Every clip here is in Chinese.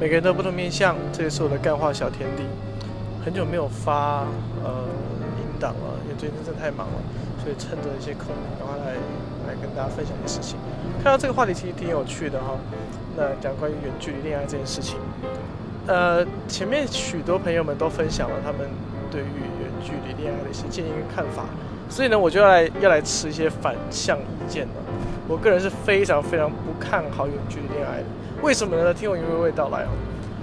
每个人都不同面相，这也是我的干话小天地。很久没有发呃音档了，因为最近真的太忙了，所以趁着一些空，赶快来来跟大家分享一些事情。看到这个话题其实挺有趣的哈，那讲关于远距离恋爱这件事情。呃，前面许多朋友们都分享了他们对于远距离恋爱的一些建议跟看法，所以呢，我就要来要来持一些反向意见了。我个人是非常非常不看好远距离恋爱的，为什么呢？听我娓娓道来哦。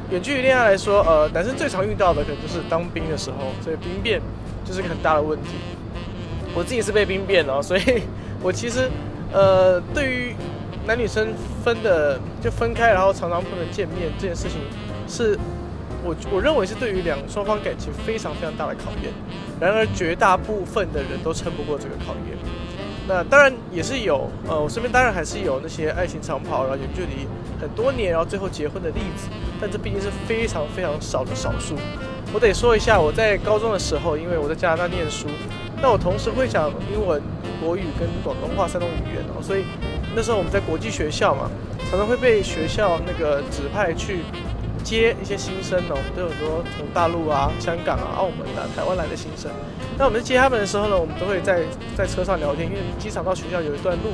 远距离恋爱来说，呃，男生最常遇到的可能就是当兵的时候，所以兵变就是个很大的问题。我自己是被兵变哦，所以 我其实呃，对于男女生分的就分开，然后常常不能见面这件事情，是我我认为是对于两双方感情非常非常大的考验。然而，绝大部分的人都撑不过这个考验。那当然也是有，呃，我身边当然还是有那些爱情长跑，然后远距离很多年，然后最后结婚的例子。但这毕竟是非常非常少的少数。我得说一下，我在高中的时候，因为我在加拿大念书，那我同时会讲英文、国语跟广东话三种语言哦，所以那时候我们在国际学校嘛，常常会被学校那个指派去。接一些新生哦，都有很多从大陆啊、香港啊、澳门啊、台湾来的新生。那我们接他们的时候呢，我们都会在在车上聊天，因为机场到学校有一段路。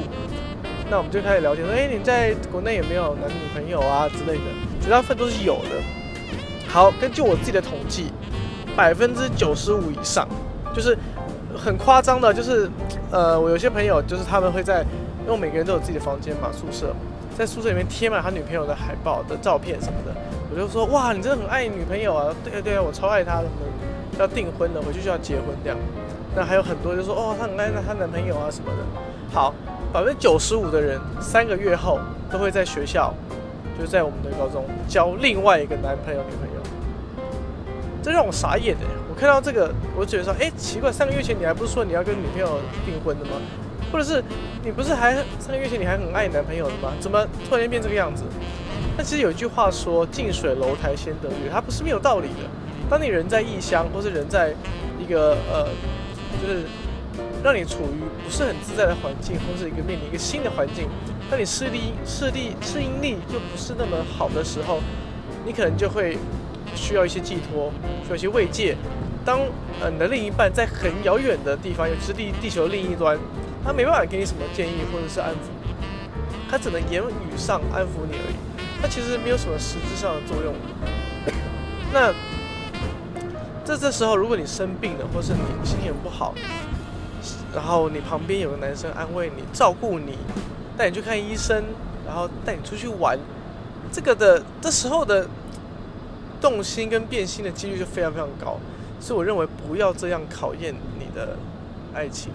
那我们就开始聊天，说：“哎，你在国内有没有男女朋友啊之类的？”绝大部分都是有的。好，根据我自己的统计，百分之九十五以上，就是很夸张的，就是呃，我有些朋友就是他们会在，因为每个人都有自己的房间嘛，宿舍，在宿舍里面贴满他女朋友的海报的照片什么的。我就说哇，你真的很爱你女朋友啊！对啊对啊，我超爱她的，要订婚了，回去就要结婚这样。那还有很多就说哦，她很爱她男朋友啊什么的。好，百分之九十五的人三个月后都会在学校，就在我们的高中交另外一个男朋友女朋友。这让我傻眼的！我看到这个，我就觉得说，哎，奇怪，三个月前你还不是说你要跟女朋友订婚的吗？或者是你不是还三个月前你还很爱你男朋友的吗？怎么突然间变这个样子？那其实有一句话说“近水楼台先得月”，它不是没有道理的。当你人在异乡，或是人在一个呃，就是让你处于不是很自在的环境，或是一个面临一个新的环境，当你视力、视力、适应力就不是那么好的时候，你可能就会需要一些寄托，需要一些慰藉。当呃你的另一半在很遥远的地方，尤其是地地球另一端，他没办法给你什么建议或者是安抚，他只能言语上安抚你而已。它其实没有什么实质上的作用。那这这时候，如果你生病了，或是你心情不好，然后你旁边有个男生安慰你、照顾你，带你去看医生，然后带你出去玩，这个的这时候的动心跟变心的几率就非常非常高。所以我认为不要这样考验你的爱情。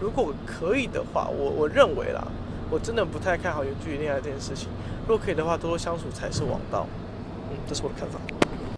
如果可以的话，我我认为啦。我真的不太看好有距离恋爱这件事情。如果可以的话，多多相处才是王道。嗯，这是我的看法。